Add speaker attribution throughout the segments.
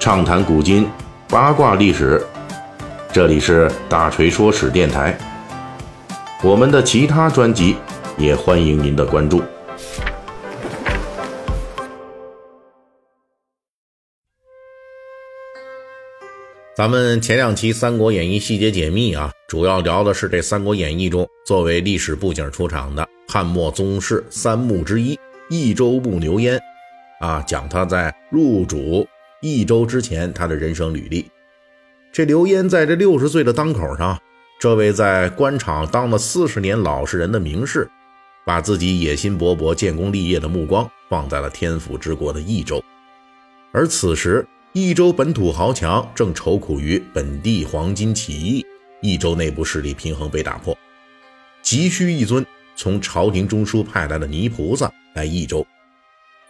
Speaker 1: 畅谈古今，八卦历史。这里是大锤说史电台。我们的其他专辑也欢迎您的关注。咱们前两期《三国演义》细节解密啊，主要聊的是这《三国演义》中作为历史布景出场的汉末宗室三墓之一益州牧刘焉。啊，讲他在入主益州之前他的人生履历。这刘焉在这六十岁的当口上，这位在官场当了四十年老实人的名士，把自己野心勃勃、建功立业的目光放在了天府之国的益州。而此时，益州本土豪强正愁苦于本地黄巾起义，益州内部势力平衡被打破，急需一尊从朝廷中枢派来的泥菩萨来益州。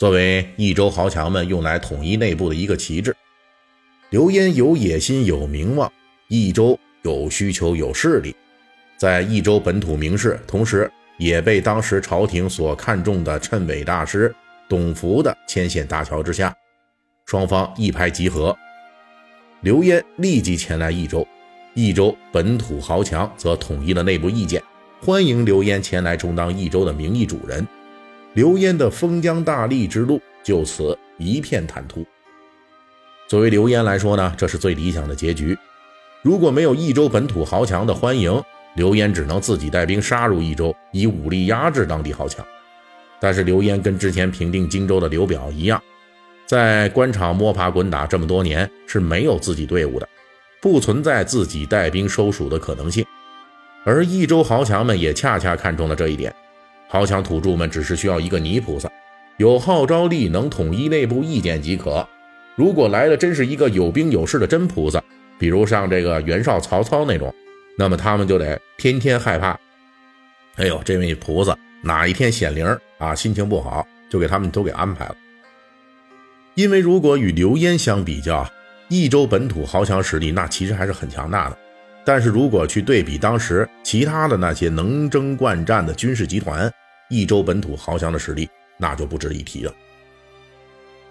Speaker 1: 作为益州豪强们用来统一内部的一个旗帜，刘焉有野心、有名望，益州有需求、有势力，在益州本土名士，同时也被当时朝廷所看重的谶纬大师董福的牵线搭桥之下，双方一拍即合。刘焉立即前来益州，益州本土豪强则统一了内部意见，欢迎刘焉前来充当益州的名义主人。刘焉的封疆大吏之路就此一片坦途。作为刘焉来说呢，这是最理想的结局。如果没有益州本土豪强的欢迎，刘焉只能自己带兵杀入益州，以武力压制当地豪强。但是刘焉跟之前平定荆州的刘表一样，在官场摸爬滚打这么多年是没有自己队伍的，不存在自己带兵收蜀的可能性。而益州豪强们也恰恰看中了这一点。豪强土著们只是需要一个泥菩萨，有号召力，能统一内部意见即可。如果来的真是一个有兵有势的真菩萨，比如像这个袁绍、曹操那种，那么他们就得天天害怕。哎呦，这位菩萨哪一天显灵啊，心情不好，就给他们都给安排了。因为如果与刘焉相比较，益州本土豪强实力那其实还是很强大的。但是如果去对比当时其他的那些能征惯战的军事集团，益州本土豪强的实力那就不值一提了。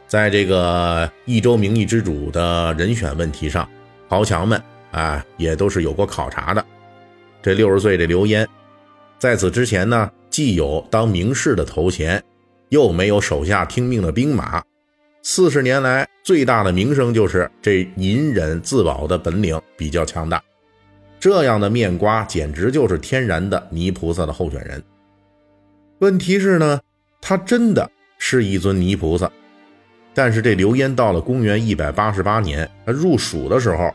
Speaker 1: 在这个益州名义之主的人选问题上，豪强们啊也都是有过考察的。这六十岁的刘焉，在此之前呢，既有当名士的头衔，又没有手下听命的兵马，四十年来最大的名声就是这隐忍自保的本领比较强大。这样的面瓜简直就是天然的泥菩萨的候选人。问题是呢，他真的是一尊泥菩萨。但是这刘焉到了公元一百八十八年，他入蜀的时候，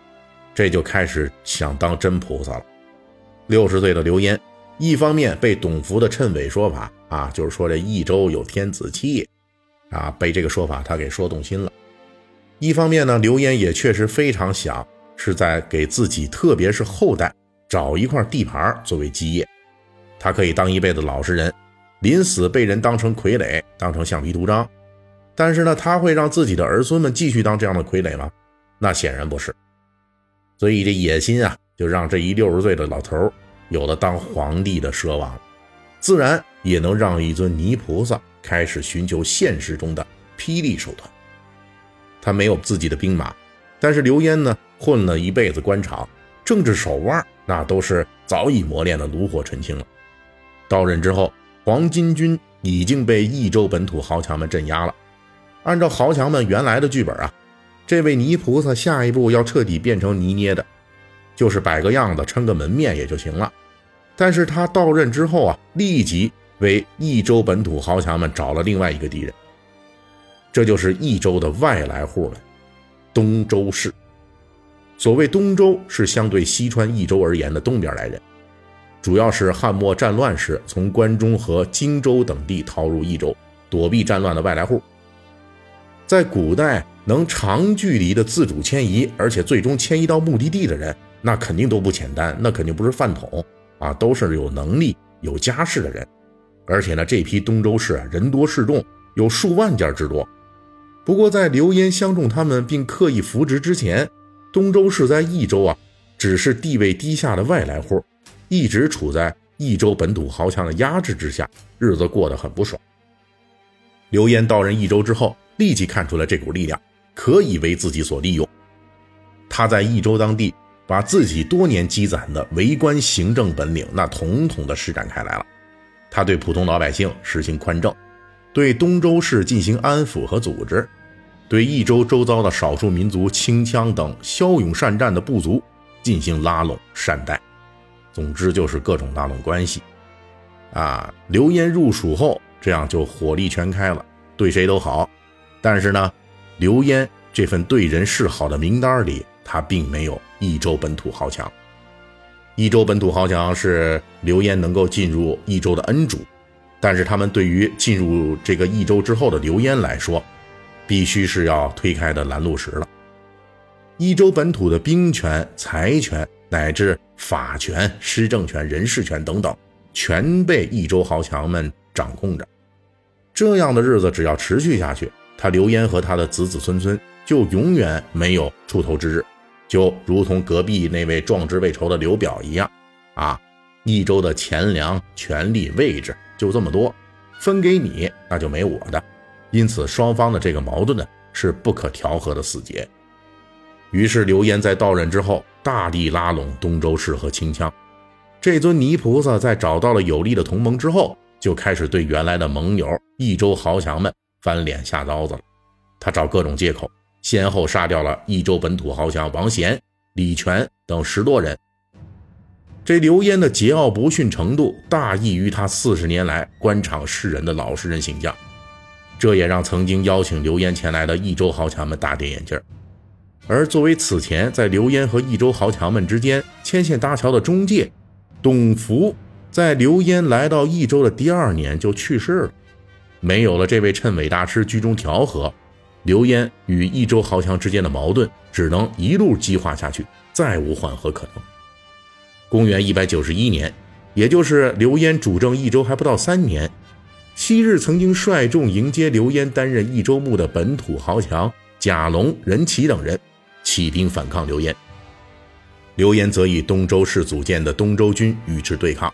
Speaker 1: 这就开始想当真菩萨了。六十岁的刘焉，一方面被董福的谶纬说法啊，就是说这益州有天子气啊，被这个说法他给说动心了；一方面呢，刘焉也确实非常想。是在给自己，特别是后代找一块地盘作为基业，他可以当一辈子老实人，临死被人当成傀儡，当成橡皮图章。但是呢，他会让自己的儿孙们继续当这样的傀儡吗？那显然不是。所以这野心啊，就让这一六十岁的老头有了当皇帝的奢望，自然也能让一尊泥菩萨开始寻求现实中的霹雳手段。他没有自己的兵马。但是刘焉呢，混了一辈子官场，政治手腕那都是早已磨练的炉火纯青了。到任之后，黄巾军已经被益州本土豪强们镇压了。按照豪强们原来的剧本啊，这位泥菩萨下一步要彻底变成泥捏的，就是摆个样子，撑个门面也就行了。但是他到任之后啊，立即为益州本土豪强们找了另外一个敌人，这就是益州的外来户们。东周氏，所谓东周是相对西川益州而言的东边来人，主要是汉末战乱时从关中和荆州等地逃入益州躲避战乱的外来户。在古代，能长距离的自主迁移，而且最终迁移到目的地的人，那肯定都不简单，那肯定不是饭桶啊，都是有能力、有家世的人。而且呢，这批东周氏人多势众，有数万家之多。不过，在刘焉相中他们并刻意扶植之前，东周氏在益州啊，只是地位低下的外来户，一直处在益州本土豪强的压制之下，日子过得很不爽。刘焉到任益州之后，立即看出了这股力量，可以为自己所利用。他在益州当地，把自己多年积攒的为官行政本领，那统统的施展开来了。他对普通老百姓实行宽政，对东州市进行安抚和组织，对益州周遭的少数民族清羌等骁勇善战的部族进行拉拢善待。总之就是各种拉拢关系。啊，刘焉入蜀后，这样就火力全开了，对谁都好。但是呢，刘焉这份对人示好的名单里。他并没有益州本土豪强，益州本土豪强是刘焉能够进入益州的恩主，但是他们对于进入这个益州之后的刘焉来说，必须是要推开的拦路石了。益州本土的兵权、财权乃至法权、施政权、人事权等等，全被益州豪强们掌控着。这样的日子只要持续下去，他刘焉和他的子子孙孙就永远没有出头之日。就如同隔壁那位壮志未酬的刘表一样，啊，益州的钱粮、权力、位置就这么多，分给你那就没我的，因此双方的这个矛盾呢是不可调和的死结。于是刘焉在到任之后，大力拉拢东周氏和清羌。这尊泥菩萨在找到了有力的同盟之后，就开始对原来的盟友益州豪强们翻脸下刀子了。他找各种借口。先后杀掉了益州本土豪强王贤、李全等十多人。这刘焉的桀骜不驯程度大异于他四十年来官场世人的老实人形象，这也让曾经邀请刘焉前来的益州豪强们大跌眼镜。而作为此前在刘焉和益州豪强们之间牵线搭桥的中介，董福在刘焉来到益州的第二年就去世了。没有了这位谶纬大师居中调和。刘焉与益州豪强之间的矛盾只能一路激化下去，再无缓和可能。公元一百九十一年，也就是刘焉主政益州还不到三年，昔日曾经率众迎接刘焉担任益州牧的本土豪强贾龙、任齐等人起兵反抗刘焉，刘焉则以东周氏组建的东周军与之对抗。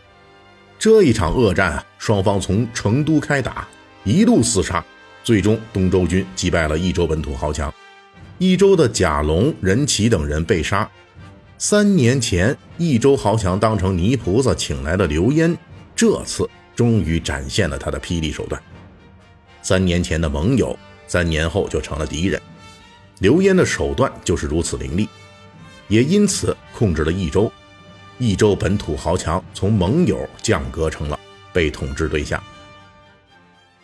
Speaker 1: 这一场恶战啊，双方从成都开打，一路厮杀。最终，东周军击败了益州本土豪强，益州的贾龙、任齐等人被杀。三年前，益州豪强当成泥菩萨请来的刘焉，这次终于展现了他的霹雳手段。三年前的盟友，三年后就成了敌人。刘焉的手段就是如此凌厉，也因此控制了益州。益州本土豪强从盟友降格成了被统治对象。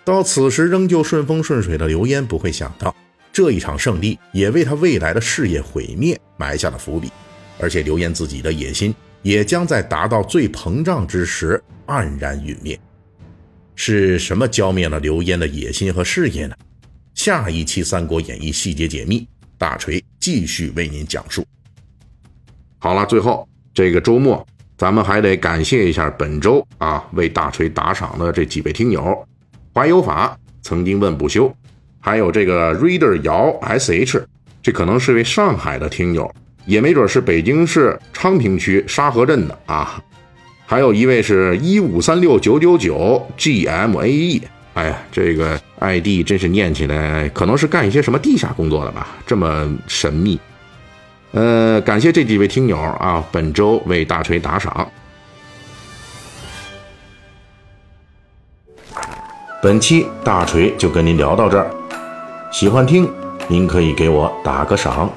Speaker 1: 到此时仍旧顺风顺水的刘焉不会想到，这一场胜利也为他未来的事业毁灭埋下了伏笔，而且刘焉自己的野心也将在达到最膨胀之时黯然陨灭。是什么浇灭了刘焉的野心和事业呢？下一期《三国演义》细节解密，大锤继续为您讲述。好了，最后这个周末，咱们还得感谢一下本周啊为大锤打赏的这几位听友。怀有法曾经问不休，还有这个 reader 姚 sh，这可能是位上海的听友，也没准是北京市昌平区沙河镇的啊。还有一位是一五三六九九九 gmae，哎呀，这个 id 真是念起来可能是干一些什么地下工作的吧，这么神秘。呃，感谢这几位听友啊，本周为大锤打赏。本期大锤就跟您聊到这儿，喜欢听您可以给我打个赏。